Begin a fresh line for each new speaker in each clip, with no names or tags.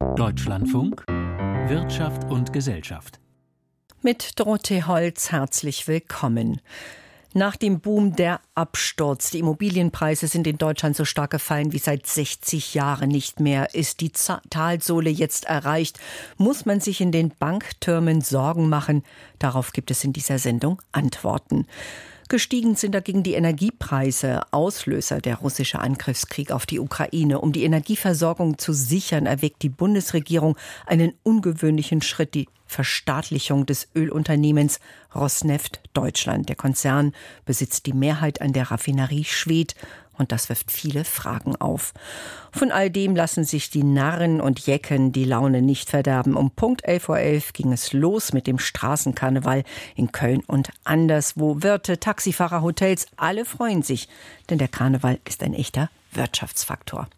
Deutschlandfunk Wirtschaft und Gesellschaft.
Mit Dorothee Holz herzlich willkommen. Nach dem Boom der Absturz. Die Immobilienpreise sind in Deutschland so stark gefallen wie seit 60 Jahren nicht mehr. Ist die Talsohle jetzt erreicht? Muss man sich in den Banktürmen Sorgen machen? Darauf gibt es in dieser Sendung Antworten. Gestiegen sind dagegen die Energiepreise, Auslöser der russische Angriffskrieg auf die Ukraine. Um die Energieversorgung zu sichern, erwägt die Bundesregierung einen ungewöhnlichen Schritt, die Verstaatlichung des Ölunternehmens Rosneft Deutschland. Der Konzern besitzt die Mehrheit an der Raffinerie Schwedt und das wirft viele Fragen auf. Von all dem lassen sich die Narren und Jecken die Laune nicht verderben. Um Punkt 11 Uhr 11 ging es los mit dem Straßenkarneval in Köln und anderswo. Wirte, Taxifahrer, Hotels, alle freuen sich, denn der Karneval ist ein echter Wirtschaftsfaktor.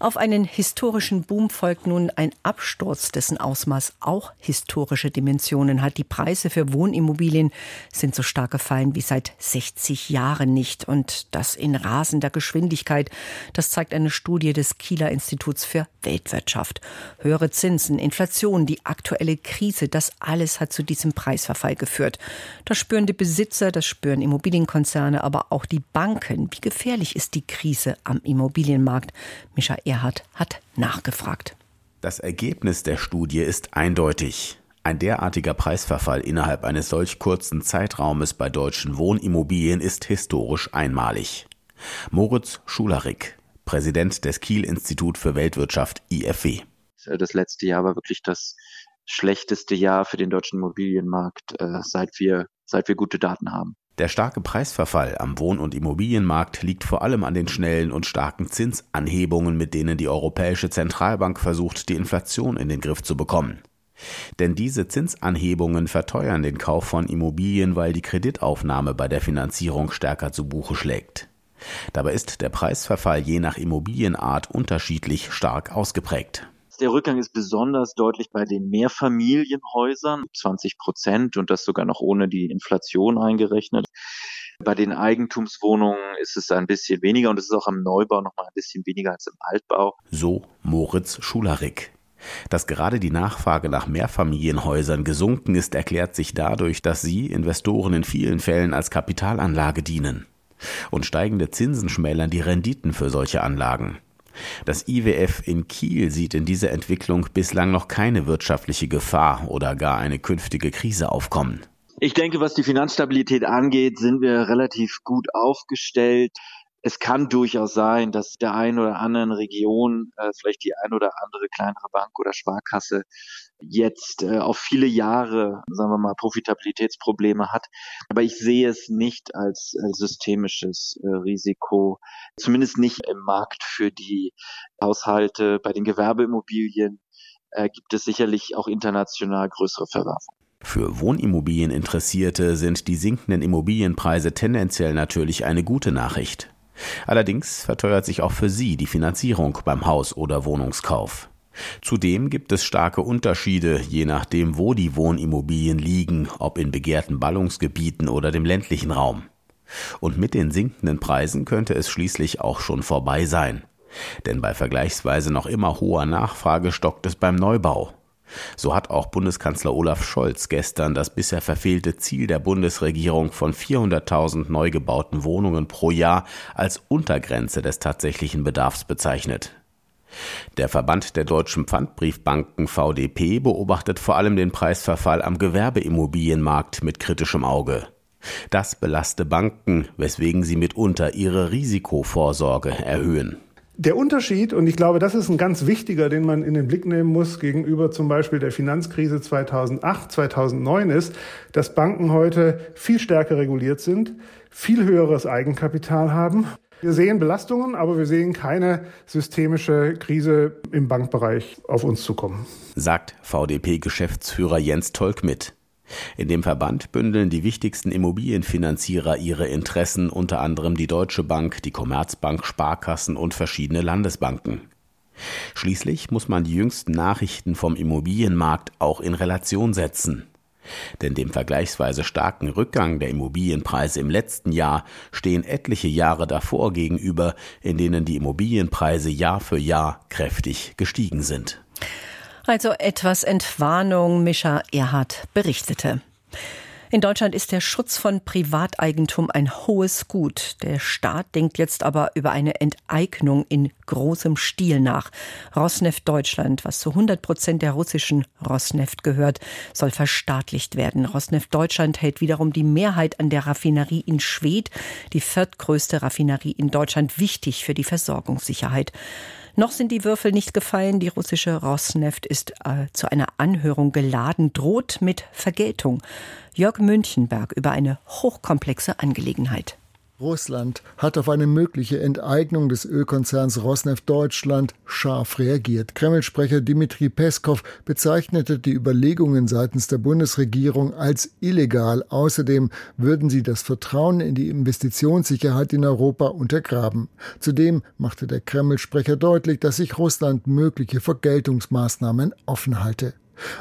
Auf einen historischen Boom folgt nun ein Absturz, dessen Ausmaß auch historische Dimensionen hat. Die Preise für Wohnimmobilien sind so stark gefallen wie seit 60 Jahren nicht und das in rasender Geschwindigkeit. Das zeigt eine Studie des Kieler Instituts für Weltwirtschaft. Höhere Zinsen, Inflation, die aktuelle Krise, das alles hat zu diesem Preisverfall geführt. Das spüren die Besitzer, das spüren Immobilienkonzerne, aber auch die Banken. Wie gefährlich ist die Krise am Immobilienmarkt? Mischa Erhard hat nachgefragt.
Das Ergebnis der Studie ist eindeutig. Ein derartiger Preisverfall innerhalb eines solch kurzen Zeitraumes bei deutschen Wohnimmobilien ist historisch einmalig. Moritz Schularik, Präsident des Kiel Institut für Weltwirtschaft IFW.
Das letzte Jahr war wirklich das schlechteste Jahr für den deutschen Immobilienmarkt, äh, seit wir, seit wir gute Daten haben.
Der starke Preisverfall am Wohn- und Immobilienmarkt liegt vor allem an den schnellen und starken Zinsanhebungen, mit denen die Europäische Zentralbank versucht, die Inflation in den Griff zu bekommen. Denn diese Zinsanhebungen verteuern den Kauf von Immobilien, weil die Kreditaufnahme bei der Finanzierung stärker zu Buche schlägt. Dabei ist der Preisverfall je nach Immobilienart unterschiedlich stark ausgeprägt.
Der Rückgang ist besonders deutlich bei den Mehrfamilienhäusern, 20 Prozent und das sogar noch ohne die Inflation eingerechnet. Bei den Eigentumswohnungen ist es ein bisschen weniger und es ist auch am Neubau noch mal ein bisschen weniger als im Altbau.
So Moritz Schularik. Dass gerade die Nachfrage nach Mehrfamilienhäusern gesunken ist, erklärt sich dadurch, dass sie Investoren in vielen Fällen als Kapitalanlage dienen. Und steigende Zinsen schmälern die Renditen für solche Anlagen. Das IWF in Kiel sieht in dieser Entwicklung bislang noch keine wirtschaftliche Gefahr oder gar eine künftige Krise aufkommen.
Ich denke, was die Finanzstabilität angeht, sind wir relativ gut aufgestellt. Es kann durchaus sein, dass der einen oder anderen Region äh, vielleicht die ein oder andere kleinere Bank oder Sparkasse jetzt äh, auf viele Jahre, sagen wir mal, Profitabilitätsprobleme hat. Aber ich sehe es nicht als, als systemisches äh, Risiko, zumindest nicht im Markt für die Haushalte. Bei den Gewerbeimmobilien äh, gibt es sicherlich auch international größere Verwerfungen.
Für Wohnimmobilieninteressierte sind die sinkenden Immobilienpreise tendenziell natürlich eine gute Nachricht. Allerdings verteuert sich auch für sie die Finanzierung beim Haus- oder Wohnungskauf. Zudem gibt es starke Unterschiede, je nachdem, wo die Wohnimmobilien liegen, ob in begehrten Ballungsgebieten oder dem ländlichen Raum. Und mit den sinkenden Preisen könnte es schließlich auch schon vorbei sein. Denn bei vergleichsweise noch immer hoher Nachfrage stockt es beim Neubau. So hat auch Bundeskanzler Olaf Scholz gestern das bisher verfehlte Ziel der Bundesregierung von 400.000 neu gebauten Wohnungen pro Jahr als Untergrenze des tatsächlichen Bedarfs bezeichnet. Der Verband der deutschen Pfandbriefbanken VDP beobachtet vor allem den Preisverfall am Gewerbeimmobilienmarkt mit kritischem Auge. Das belaste Banken, weswegen sie mitunter ihre Risikovorsorge erhöhen.
Der Unterschied, und ich glaube, das ist ein ganz wichtiger, den man in den Blick nehmen muss gegenüber zum Beispiel der Finanzkrise 2008, 2009 ist, dass Banken heute viel stärker reguliert sind, viel höheres Eigenkapital haben wir sehen Belastungen, aber wir sehen keine systemische Krise im Bankbereich auf uns zukommen.
Sagt VDP-Geschäftsführer Jens Tolk mit. In dem Verband bündeln die wichtigsten Immobilienfinanzierer ihre Interessen, unter anderem die Deutsche Bank, die Commerzbank, Sparkassen und verschiedene Landesbanken. Schließlich muss man die jüngsten Nachrichten vom Immobilienmarkt auch in Relation setzen. Denn dem vergleichsweise starken Rückgang der Immobilienpreise im letzten Jahr stehen etliche Jahre davor gegenüber, in denen die Immobilienpreise Jahr für Jahr kräftig gestiegen sind.
Also etwas Entwarnung, Mischa Erhard berichtete. In Deutschland ist der Schutz von Privateigentum ein hohes Gut. Der Staat denkt jetzt aber über eine Enteignung in großem Stil nach. Rosneft Deutschland, was zu 100 Prozent der russischen Rosneft gehört, soll verstaatlicht werden. Rosneft Deutschland hält wiederum die Mehrheit an der Raffinerie in Schwedt, die viertgrößte Raffinerie in Deutschland, wichtig für die Versorgungssicherheit. Noch sind die Würfel nicht gefallen. Die russische Rosneft ist äh, zu einer Anhörung geladen, droht mit Vergeltung. Jörg Münchenberg über eine hochkomplexe Angelegenheit.
Russland hat auf eine mögliche Enteignung des Ölkonzerns Rosneft Deutschland scharf reagiert. Kreml-Sprecher Dmitri Peskov bezeichnete die Überlegungen seitens der Bundesregierung als illegal. Außerdem würden sie das Vertrauen in die Investitionssicherheit in Europa untergraben. Zudem machte der Kreml-Sprecher deutlich, dass sich Russland mögliche Vergeltungsmaßnahmen offen halte.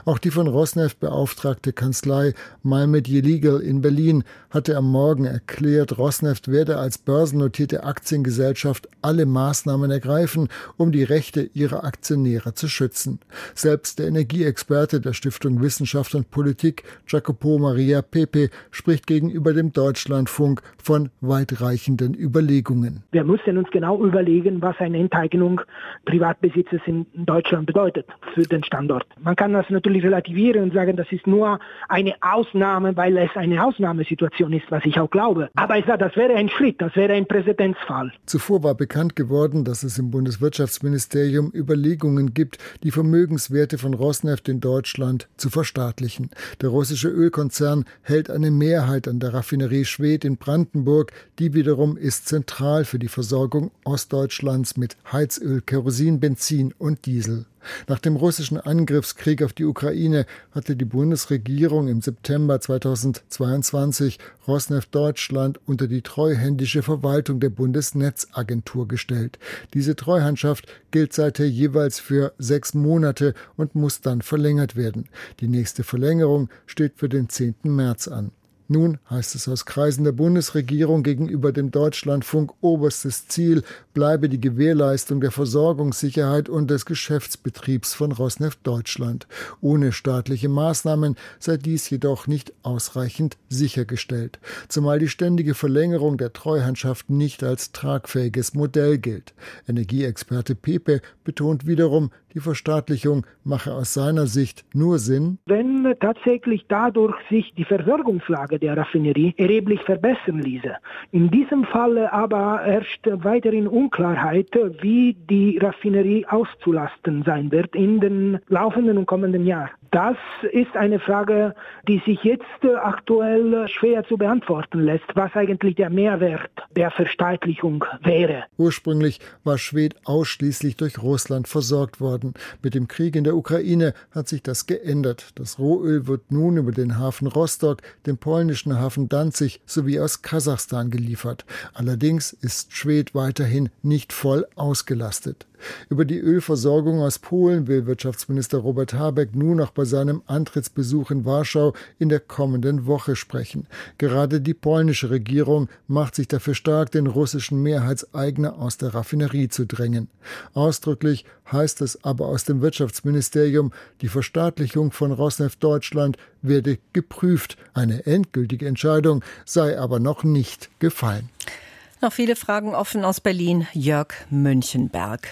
Auch die von Rosneft beauftragte Kanzlei Malmedy Legal in Berlin hatte am Morgen erklärt, Rosneft werde als börsennotierte Aktiengesellschaft alle Maßnahmen ergreifen, um die Rechte ihrer Aktionäre zu schützen. Selbst der Energieexperte der Stiftung Wissenschaft und Politik, Jacopo Maria Pepe, spricht gegenüber dem Deutschlandfunk von weitreichenden Überlegungen.
Wir müssen uns genau überlegen, was eine Enteignung Privatbesitzes in Deutschland bedeutet für den Standort. Man kann das natürlich relativieren und sagen, das ist nur eine Ausnahme, weil es eine Ausnahmesituation ist, was ich auch glaube. Aber ich sage, das wäre ein Schritt, das wäre ein Präzedenzfall.
Zuvor war bekannt geworden, dass es im Bundeswirtschaftsministerium Überlegungen gibt, die Vermögenswerte von Rosneft in Deutschland zu verstaatlichen. Der russische Ölkonzern hält eine Mehrheit an der Raffinerie Schwedt in Brandenburg, die wiederum ist zentral für die Versorgung Ostdeutschlands mit Heizöl, Kerosin, Benzin und Diesel. Nach dem russischen Angriffskrieg auf die Ukraine hatte die Bundesregierung im September 2022 Rosneft Deutschland unter die treuhändische Verwaltung der Bundesnetzagentur gestellt. Diese Treuhandschaft gilt seither jeweils für sechs Monate und muss dann verlängert werden. Die nächste Verlängerung steht für den 10. März an. Nun heißt es aus Kreisen der Bundesregierung gegenüber dem Deutschlandfunk oberstes Ziel bleibe die Gewährleistung der Versorgungssicherheit und des Geschäftsbetriebs von Rosneft Deutschland. Ohne staatliche Maßnahmen sei dies jedoch nicht ausreichend sichergestellt, zumal die ständige Verlängerung der Treuhandschaft nicht als tragfähiges Modell gilt. Energieexperte Pepe betont wiederum, die Verstaatlichung mache aus seiner Sicht nur Sinn,
wenn tatsächlich dadurch sich die Versorgungslage der Raffinerie erheblich verbessern ließe. In diesem Falle aber herrscht weiterhin Unklarheit, wie die Raffinerie auszulasten sein wird in den laufenden und kommenden Jahren. Das ist eine Frage, die sich jetzt aktuell schwer zu beantworten lässt, was eigentlich der Mehrwert der Verstaatlichung wäre.
Ursprünglich war Schwed ausschließlich durch Russland versorgt worden. Mit dem Krieg in der Ukraine hat sich das geändert. Das Rohöl wird nun über den Hafen Rostock, den polnischen Hafen Danzig sowie aus Kasachstan geliefert. Allerdings ist Schwed weiterhin nicht voll ausgelastet. Über die Ölversorgung aus Polen will Wirtschaftsminister Robert Habeck nun noch bei seinem Antrittsbesuch in Warschau in der kommenden Woche sprechen. Gerade die polnische Regierung macht sich dafür stark, den russischen Mehrheitseigner aus der Raffinerie zu drängen. Ausdrücklich heißt es aber aus dem Wirtschaftsministerium, die Verstaatlichung von Rosneft Deutschland werde geprüft. Eine endgültige Entscheidung sei aber noch nicht gefallen.
Noch viele Fragen offen aus Berlin. Jörg Münchenberg.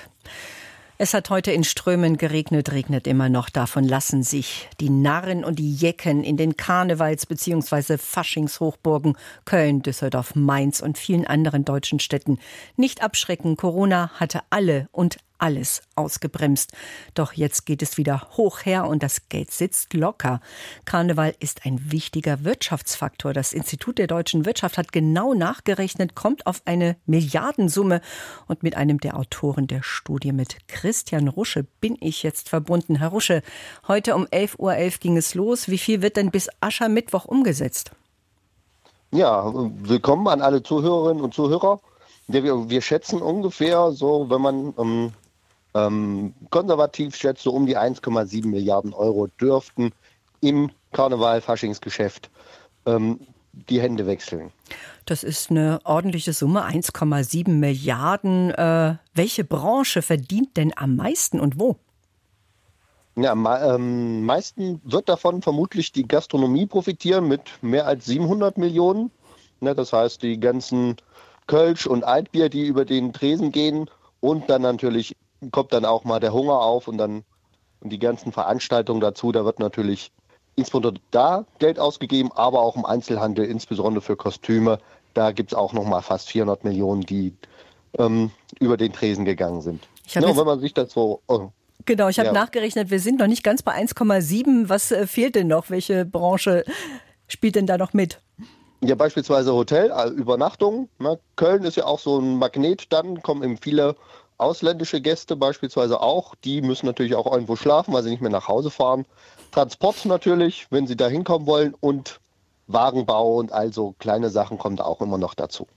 Es hat heute in Strömen geregnet, regnet immer noch. Davon lassen sich die Narren und die Jecken in den Karnevals- bzw. Faschingshochburgen Köln, Düsseldorf, Mainz und vielen anderen deutschen Städten nicht abschrecken. Corona hatte alle und alles ausgebremst. Doch jetzt geht es wieder hoch her und das Geld sitzt locker. Karneval ist ein wichtiger Wirtschaftsfaktor. Das Institut der deutschen Wirtschaft hat genau nachgerechnet, kommt auf eine Milliardensumme. Und mit einem der Autoren der Studie, mit Christian Rusche, bin ich jetzt verbunden. Herr Rusche, heute um 11.11 Uhr .11 ging es los. Wie viel wird denn bis Aschermittwoch umgesetzt?
Ja, willkommen an alle Zuhörerinnen und Zuhörer. Wir, wir schätzen ungefähr so, wenn man ähm, ähm, konservativ schätze, um die 1,7 Milliarden Euro dürften im Karneval, Faschingsgeschäft ähm, die Hände wechseln.
Das ist eine ordentliche Summe, 1,7 Milliarden. Äh, welche Branche verdient denn am meisten und wo?
Ja, am ähm, meisten wird davon vermutlich die Gastronomie profitieren mit mehr als 700 Millionen. Ne, das heißt, die ganzen Kölsch und Altbier, die über den Tresen gehen. Und dann natürlich kommt dann auch mal der Hunger auf und dann und die ganzen Veranstaltungen dazu. Da wird natürlich insbesondere da Geld ausgegeben, aber auch im Einzelhandel, insbesondere für Kostüme. Da gibt es auch noch mal fast 400 Millionen, die ähm, über den Tresen gegangen sind.
Ja, wenn man sich das so. Oh, genau, ich habe ja. nachgerechnet, wir sind noch nicht ganz bei 1,7. Was äh, fehlt denn noch? Welche Branche spielt denn da noch mit?
Ja, beispielsweise Hotel, also Übernachtung. Ne? Köln ist ja auch so ein Magnet, dann kommen eben viele ausländische Gäste beispielsweise auch. Die müssen natürlich auch irgendwo schlafen, weil sie nicht mehr nach Hause fahren. Transport natürlich, wenn sie da hinkommen wollen und Wagenbau und also kleine Sachen kommen da auch immer noch dazu.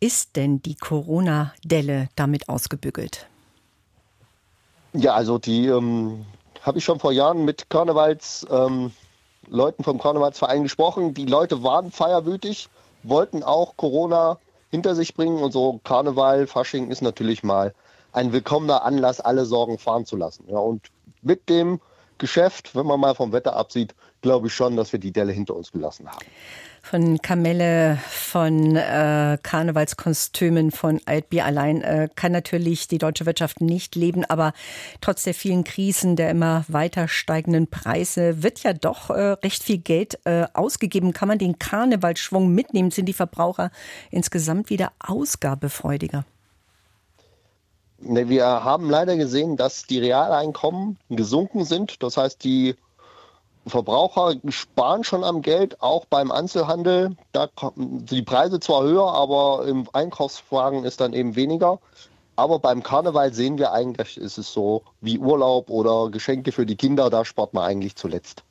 Ist denn die Corona-Delle damit ausgebügelt?
Ja, also die ähm, habe ich schon vor Jahren mit Karnevals ähm, Leuten vom Karnevalsverein gesprochen. Die Leute waren feierwütig, wollten auch Corona hinter sich bringen und so Karneval, Fasching ist natürlich mal ein willkommener Anlass, alle Sorgen fahren zu lassen. Ja, und mit dem Geschäft, wenn man mal vom Wetter absieht, glaube ich schon, dass wir die Delle hinter uns gelassen haben.
Von Kamelle, von äh, Karnevalskostümen, von Altbier allein äh, kann natürlich die deutsche Wirtschaft nicht leben, aber trotz der vielen Krisen, der immer weiter steigenden Preise, wird ja doch äh, recht viel Geld äh, ausgegeben. Kann man den Karnevalsschwung mitnehmen? Sind die Verbraucher insgesamt wieder ausgabefreudiger?
Wir haben leider gesehen, dass die Realeinkommen gesunken sind. Das heißt, die Verbraucher sparen schon am Geld, auch beim Einzelhandel. Da sind die Preise zwar höher, aber im Einkaufswagen ist dann eben weniger. Aber beim Karneval sehen wir eigentlich, ist es so wie Urlaub oder Geschenke für die Kinder, da spart man eigentlich zuletzt.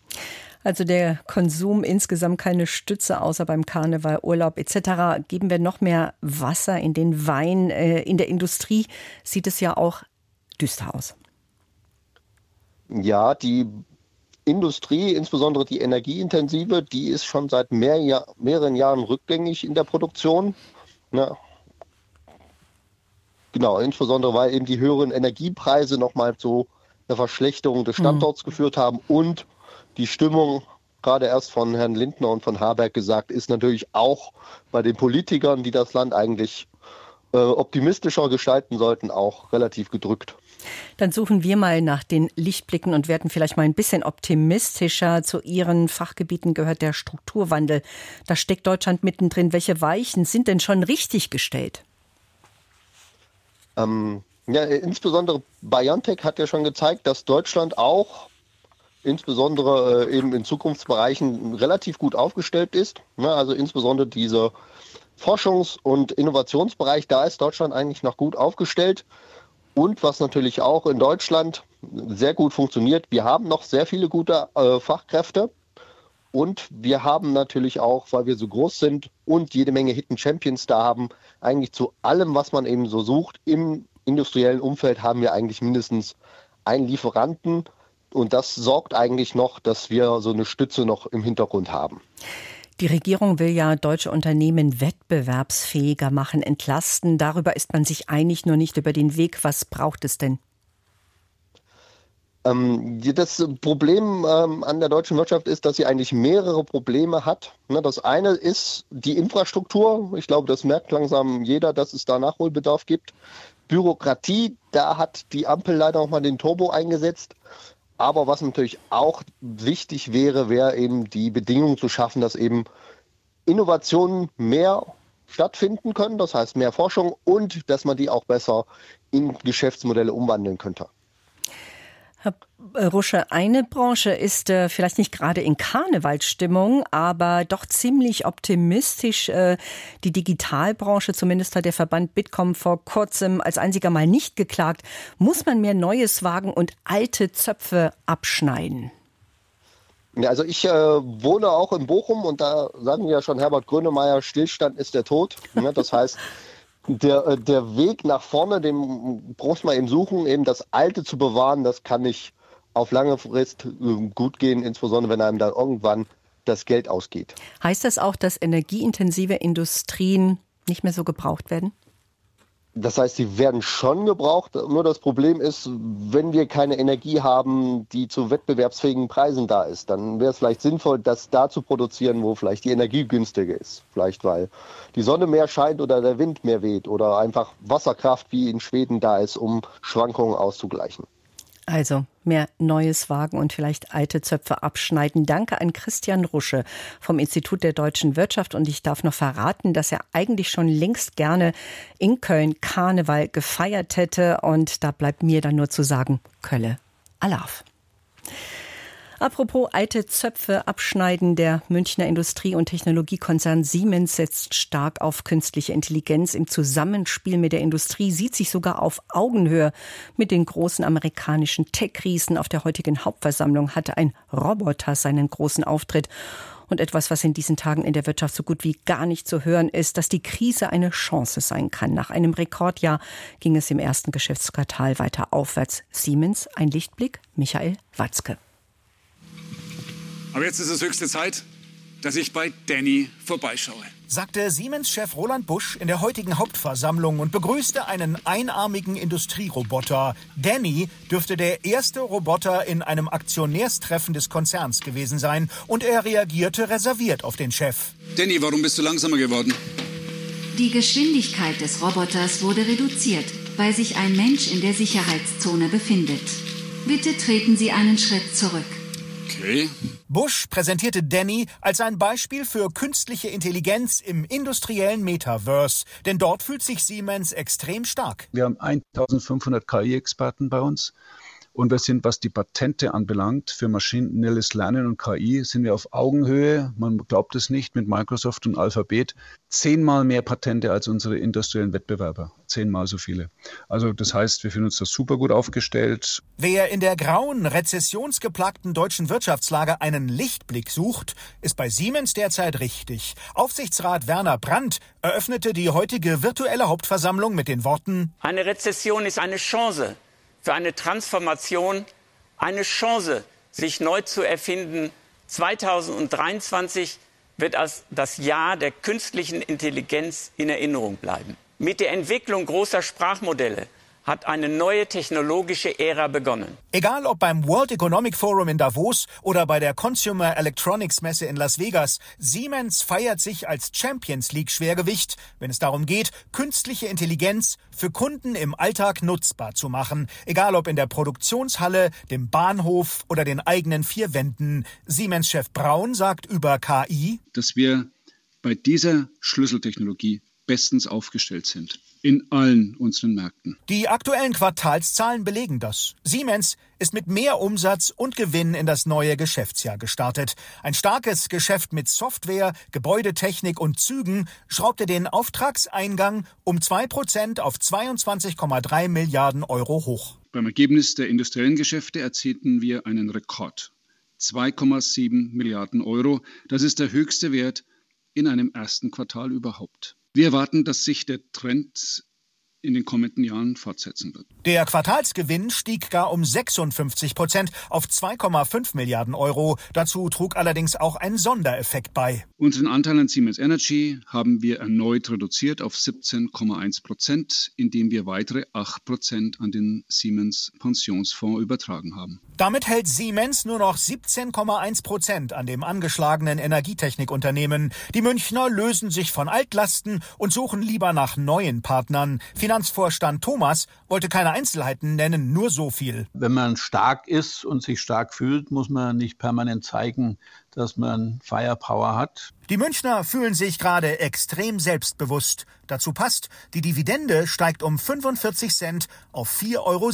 Also der Konsum insgesamt keine Stütze, außer beim Karneval, Urlaub etc. Geben wir noch mehr Wasser in den Wein. Äh, in der Industrie sieht es ja auch düster aus.
Ja, die Industrie, insbesondere die energieintensive, die ist schon seit mehr Jahr, mehreren Jahren rückgängig in der Produktion. Ja. Genau, insbesondere weil eben die höheren Energiepreise nochmal zu einer Verschlechterung des Standorts mhm. geführt haben und die Stimmung, gerade erst von Herrn Lindner und von Habeck gesagt, ist natürlich auch bei den Politikern, die das Land eigentlich äh, optimistischer gestalten sollten, auch relativ gedrückt.
Dann suchen wir mal nach den Lichtblicken und werden vielleicht mal ein bisschen optimistischer. Zu Ihren Fachgebieten gehört der Strukturwandel. Da steckt Deutschland mittendrin. Welche Weichen sind denn schon richtig gestellt?
Ähm, ja, insbesondere BioNTech hat ja schon gezeigt, dass Deutschland auch insbesondere äh, eben in Zukunftsbereichen relativ gut aufgestellt ist. Ne? Also insbesondere dieser Forschungs- und Innovationsbereich, da ist Deutschland eigentlich noch gut aufgestellt. Und was natürlich auch in Deutschland sehr gut funktioniert, wir haben noch sehr viele gute äh, Fachkräfte. Und wir haben natürlich auch, weil wir so groß sind und jede Menge Hidden Champions da haben, eigentlich zu allem, was man eben so sucht, im industriellen Umfeld haben wir eigentlich mindestens einen Lieferanten und das sorgt eigentlich noch, dass wir so eine Stütze noch im Hintergrund haben.
Die Regierung will ja deutsche Unternehmen wettbewerbsfähiger machen, entlasten. Darüber ist man sich einig, nur nicht über den Weg. Was braucht es denn?
Ähm, das Problem ähm, an der deutschen Wirtschaft ist, dass sie eigentlich mehrere Probleme hat. Ne, das eine ist die Infrastruktur. Ich glaube, das merkt langsam jeder, dass es da Nachholbedarf gibt. Bürokratie, da hat die Ampel leider auch mal den Turbo eingesetzt. Aber was natürlich auch wichtig wäre, wäre eben die Bedingungen zu schaffen, dass eben Innovationen mehr stattfinden können, das heißt mehr Forschung und dass man die auch besser in Geschäftsmodelle umwandeln könnte.
Herr Rusche, eine Branche ist äh, vielleicht nicht gerade in Karnevalsstimmung, aber doch ziemlich optimistisch. Äh, die Digitalbranche, zumindest hat der Verband Bitkom vor kurzem als einziger mal nicht geklagt. Muss man mehr Neues wagen und alte Zöpfe abschneiden?
Ja, also ich äh, wohne auch in Bochum und da sagen wir ja schon Herbert Grönemeyer, Stillstand ist der Tod. Ja, das heißt, der, äh, der Weg nach vorne, den muss man eben suchen, eben das Alte zu bewahren, das kann nicht auf lange Frist äh, gut gehen, insbesondere wenn einem dann irgendwann das Geld ausgeht.
Heißt das auch, dass energieintensive Industrien nicht mehr so gebraucht werden?
Das heißt, sie werden schon gebraucht. Nur das Problem ist, wenn wir keine Energie haben, die zu wettbewerbsfähigen Preisen da ist, dann wäre es vielleicht sinnvoll, das da zu produzieren, wo vielleicht die Energie günstiger ist. Vielleicht weil die Sonne mehr scheint oder der Wind mehr weht oder einfach Wasserkraft wie in Schweden da ist, um Schwankungen auszugleichen.
Also mehr Neues wagen und vielleicht alte Zöpfe abschneiden. Danke an Christian Rusche vom Institut der deutschen Wirtschaft. Und ich darf noch verraten, dass er eigentlich schon längst gerne in Köln Karneval gefeiert hätte. Und da bleibt mir dann nur zu sagen, Kölle, Alaf. Apropos alte Zöpfe abschneiden, der Münchner Industrie- und Technologiekonzern Siemens setzt stark auf künstliche Intelligenz. Im Zusammenspiel mit der Industrie sieht sich sogar auf Augenhöhe mit den großen amerikanischen Tech-Riesen. Auf der heutigen Hauptversammlung hatte ein Roboter seinen großen Auftritt. Und etwas, was in diesen Tagen in der Wirtschaft so gut wie gar nicht zu hören ist, dass die Krise eine Chance sein kann. Nach einem Rekordjahr ging es im ersten Geschäftsquartal weiter aufwärts. Siemens, ein Lichtblick, Michael Watzke.
Aber jetzt ist es höchste Zeit, dass ich bei Danny vorbeischaue.
Sagte Siemens-Chef Roland Busch in der heutigen Hauptversammlung und begrüßte einen einarmigen Industrieroboter. Danny dürfte der erste Roboter in einem Aktionärstreffen des Konzerns gewesen sein und er reagierte reserviert auf den Chef.
Danny, warum bist du langsamer geworden?
Die Geschwindigkeit des Roboters wurde reduziert, weil sich ein Mensch in der Sicherheitszone befindet. Bitte treten Sie einen Schritt zurück.
Okay.
Bush präsentierte Danny als ein Beispiel für künstliche Intelligenz im industriellen Metaverse, denn dort fühlt sich Siemens extrem stark.
Wir haben 1500 KI-Experten bei uns. Und wir sind, was die Patente anbelangt, für maschinelles Lernen und KI, sind wir auf Augenhöhe, man glaubt es nicht, mit Microsoft und Alphabet, zehnmal mehr Patente als unsere industriellen Wettbewerber. Zehnmal so viele. Also das heißt, wir fühlen uns da super gut aufgestellt.
Wer in der grauen, rezessionsgeplagten deutschen Wirtschaftslage einen Lichtblick sucht, ist bei Siemens derzeit richtig. Aufsichtsrat Werner Brandt eröffnete die heutige virtuelle Hauptversammlung mit den Worten
Eine Rezession ist eine Chance für eine Transformation eine Chance, sich neu zu erfinden. 2023 wird als das Jahr der künstlichen Intelligenz in Erinnerung bleiben. Mit der Entwicklung großer Sprachmodelle hat eine neue technologische Ära begonnen.
Egal ob beim World Economic Forum in Davos oder bei der Consumer Electronics Messe in Las Vegas, Siemens feiert sich als Champions League Schwergewicht, wenn es darum geht, künstliche Intelligenz für Kunden im Alltag nutzbar zu machen, egal ob in der Produktionshalle, dem Bahnhof oder den eigenen vier Wänden. Siemens-Chef Braun sagt über KI,
dass wir bei dieser Schlüsseltechnologie bestens aufgestellt sind in allen unseren Märkten.
Die aktuellen Quartalszahlen belegen das. Siemens ist mit mehr Umsatz und Gewinn in das neue Geschäftsjahr gestartet. Ein starkes Geschäft mit Software, Gebäudetechnik und Zügen schraubte den Auftragseingang um 2% auf 22,3 Milliarden Euro hoch.
Beim Ergebnis der industriellen Geschäfte erzielten wir einen Rekord. 2,7 Milliarden Euro. Das ist der höchste Wert in einem ersten Quartal überhaupt. Wir erwarten, dass sich der Trend in den kommenden Jahren fortsetzen wird.
Der Quartalsgewinn stieg gar um 56 Prozent auf 2,5 Milliarden Euro. Dazu trug allerdings auch ein Sondereffekt bei.
Unseren Anteil an Siemens Energy haben wir erneut reduziert auf 17,1 Prozent, indem wir weitere 8 Prozent an den Siemens Pensionsfonds übertragen haben.
Damit hält Siemens nur noch 17,1 Prozent an dem angeschlagenen Energietechnikunternehmen. Die Münchner lösen sich von Altlasten und suchen lieber nach neuen Partnern. Finanzvorstand Thomas wollte keine Einzelheiten nennen, nur so viel.
Wenn man stark ist und sich stark fühlt, muss man nicht permanent zeigen, dass man Firepower hat.
Die Münchner fühlen sich gerade extrem selbstbewusst. Dazu passt, die Dividende steigt um 45 Cent auf 4,70 Euro.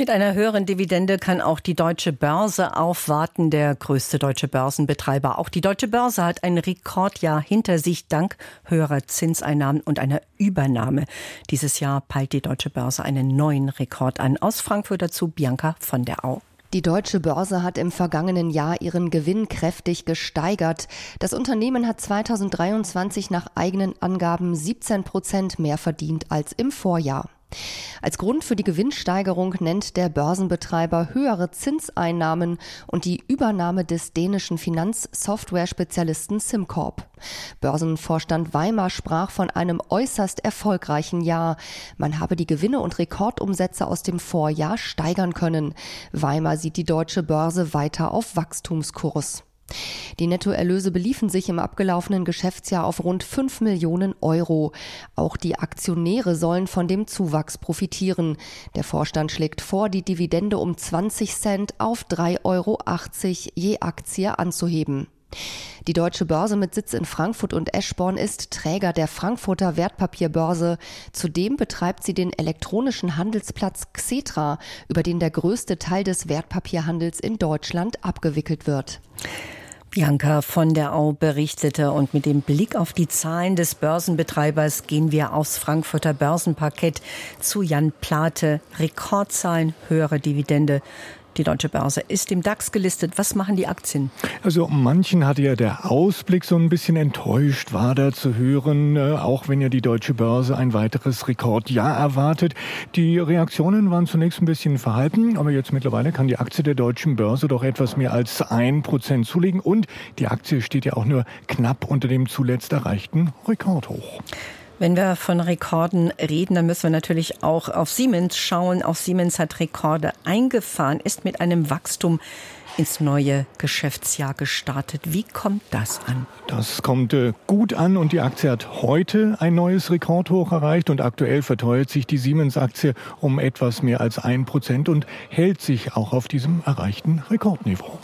Mit einer höheren Dividende kann auch die deutsche Börse aufwarten, der größte deutsche Börsenbetreiber. Auch die deutsche Börse hat ein Rekordjahr hinter sich dank höherer Zinseinnahmen und einer Übernahme. Dieses Jahr peilt die deutsche Börse einen neuen Rekord an. Aus Frankfurt dazu Bianca von der Au.
Die deutsche Börse hat im vergangenen Jahr ihren Gewinn kräftig gesteigert. Das Unternehmen hat 2023 nach eigenen Angaben 17 Prozent mehr verdient als im Vorjahr. Als Grund für die Gewinnsteigerung nennt der Börsenbetreiber höhere Zinseinnahmen und die Übernahme des dänischen Finanzsoftware-Spezialisten SimCorp. Börsenvorstand Weimar sprach von einem äußerst erfolgreichen Jahr. Man habe die Gewinne und Rekordumsätze aus dem Vorjahr steigern können. Weimar sieht die deutsche Börse weiter auf Wachstumskurs. Die Nettoerlöse beliefen sich im abgelaufenen Geschäftsjahr auf rund 5 Millionen Euro. Auch die Aktionäre sollen von dem Zuwachs profitieren. Der Vorstand schlägt vor, die Dividende um 20 Cent auf 3,80 Euro je Aktie anzuheben. Die deutsche Börse mit Sitz in Frankfurt und Eschborn ist Träger der Frankfurter Wertpapierbörse. Zudem betreibt sie den elektronischen Handelsplatz Xetra, über den der größte Teil des Wertpapierhandels in Deutschland abgewickelt wird.
Bianca von der Au berichtete und mit dem Blick auf die Zahlen des Börsenbetreibers gehen wir aufs Frankfurter Börsenparkett zu Jan Plate. Rekordzahlen, höhere Dividende. Die deutsche Börse ist im DAX gelistet. Was machen die Aktien?
Also manchen hatte ja der Ausblick so ein bisschen enttäuscht, war da zu hören, äh, auch wenn ja die deutsche Börse ein weiteres Rekordjahr erwartet. Die Reaktionen waren zunächst ein bisschen verhalten, aber jetzt mittlerweile kann die Aktie der deutschen Börse doch etwas mehr als ein Prozent zulegen und die Aktie steht ja auch nur knapp unter dem zuletzt erreichten Rekordhoch.
Wenn wir von Rekorden reden, dann müssen wir natürlich auch auf Siemens schauen. Auch Siemens hat Rekorde eingefahren, ist mit einem Wachstum ins neue Geschäftsjahr gestartet. Wie kommt das an?
Das kommt äh, gut an und die Aktie hat heute ein neues Rekordhoch erreicht und aktuell verteuert sich die Siemens-Aktie um etwas mehr als ein Prozent und hält sich auch auf diesem erreichten Rekordniveau.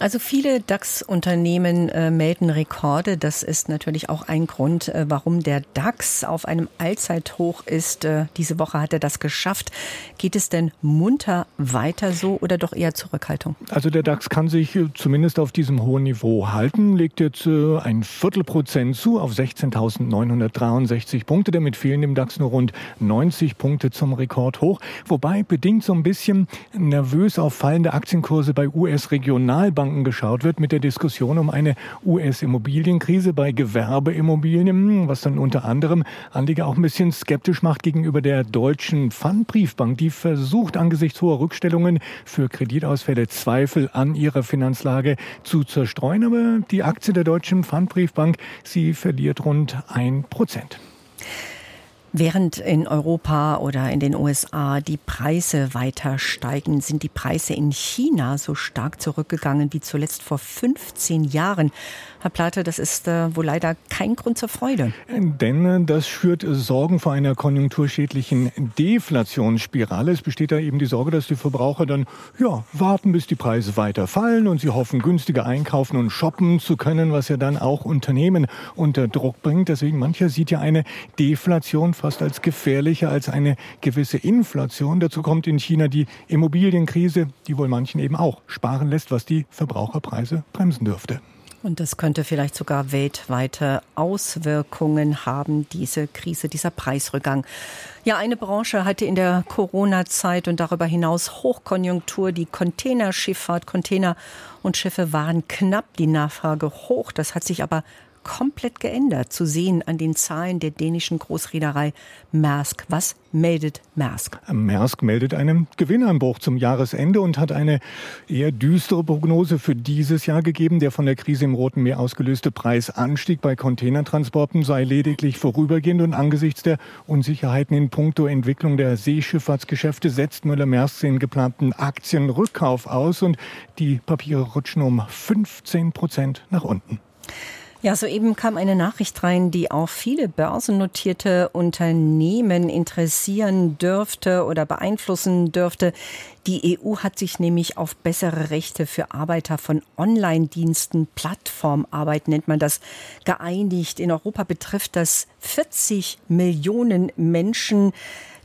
Also viele DAX-Unternehmen äh, melden Rekorde. Das ist natürlich auch ein Grund, äh, warum der DAX auf einem Allzeithoch ist. Äh, diese Woche hat er das geschafft. Geht es denn munter weiter so oder doch eher Zurückhaltung?
Also der DAX kann sich äh, zumindest auf diesem hohen Niveau halten, legt jetzt äh, ein Viertelprozent zu auf 16.963 Punkte. Damit fehlen dem DAX nur rund 90 Punkte zum Rekordhoch. Wobei bedingt so ein bisschen nervös auf fallende Aktienkurse bei US-Regionalbanken Banken geschaut wird mit der Diskussion um eine US-Immobilienkrise bei Gewerbeimmobilien, was dann unter anderem Anleger auch ein bisschen skeptisch macht gegenüber der deutschen Pfandbriefbank, die versucht angesichts hoher Rückstellungen für Kreditausfälle Zweifel an ihrer Finanzlage zu zerstreuen. Aber die Aktie der deutschen Pfandbriefbank, sie verliert rund ein Prozent.
Während in Europa oder in den USA die Preise weiter steigen, sind die Preise in China so stark zurückgegangen wie zuletzt vor 15 Jahren. Herr Plate, das ist äh, wohl leider kein Grund zur Freude.
Denn äh, das schürt Sorgen vor einer konjunkturschädlichen Deflationsspirale. Es besteht da eben die Sorge, dass die Verbraucher dann ja, warten, bis die Preise weiter fallen und sie hoffen, günstiger einkaufen und shoppen zu können, was ja dann auch Unternehmen unter Druck bringt. Deswegen mancher sieht ja eine Deflation fast als gefährlicher als eine gewisse Inflation. Dazu kommt in China die Immobilienkrise, die wohl manchen eben auch sparen lässt, was die Verbraucherpreise bremsen dürfte.
Und das könnte vielleicht sogar weltweite Auswirkungen haben, diese Krise, dieser Preisrückgang. Ja, eine Branche hatte in der Corona-Zeit und darüber hinaus Hochkonjunktur, die Containerschifffahrt. Container und Schiffe waren knapp, die Nachfrage hoch. Das hat sich aber komplett geändert, zu sehen an den Zahlen der dänischen Großreederei Maersk. Was meldet Maersk?
Maersk meldet einen Gewinneinbruch zum Jahresende und hat eine eher düstere Prognose für dieses Jahr gegeben. Der von der Krise im Roten Meer ausgelöste Preisanstieg bei Containertransporten sei lediglich vorübergehend und angesichts der Unsicherheiten in puncto Entwicklung der Seeschifffahrtsgeschäfte setzt Müller-Maersk den geplanten Aktienrückkauf aus und die Papiere rutschen um 15 Prozent nach unten.
Ja, soeben kam eine Nachricht rein, die auch viele börsennotierte Unternehmen interessieren dürfte oder beeinflussen dürfte. Die EU hat sich nämlich auf bessere Rechte für Arbeiter von Online-Diensten, Plattformarbeit nennt man das, geeinigt. In Europa betrifft das 40 Millionen Menschen.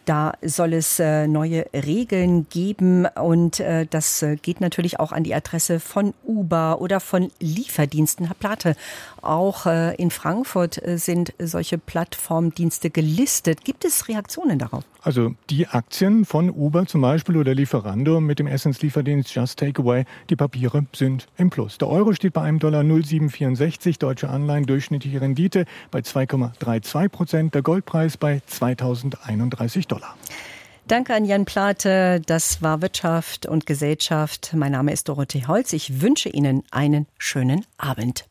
Da soll es äh, neue Regeln geben und äh, das äh, geht natürlich auch an die Adresse von Uber oder von Lieferdiensten. Herr Plate, auch in Frankfurt sind solche Plattformdienste gelistet. Gibt es Reaktionen darauf?
Also die Aktien von Uber zum Beispiel oder Lieferando mit dem Essenslieferdienst Just Takeaway, die Papiere sind im Plus. Der Euro steht bei einem Dollar 0,764, deutsche Anleihen durchschnittliche Rendite bei 2,32 Prozent, der Goldpreis bei 2031 Dollar. US-Dollar.
Danke an Jan Plate. Das war Wirtschaft und Gesellschaft. Mein Name ist Dorothee Holz. Ich wünsche Ihnen einen schönen Abend.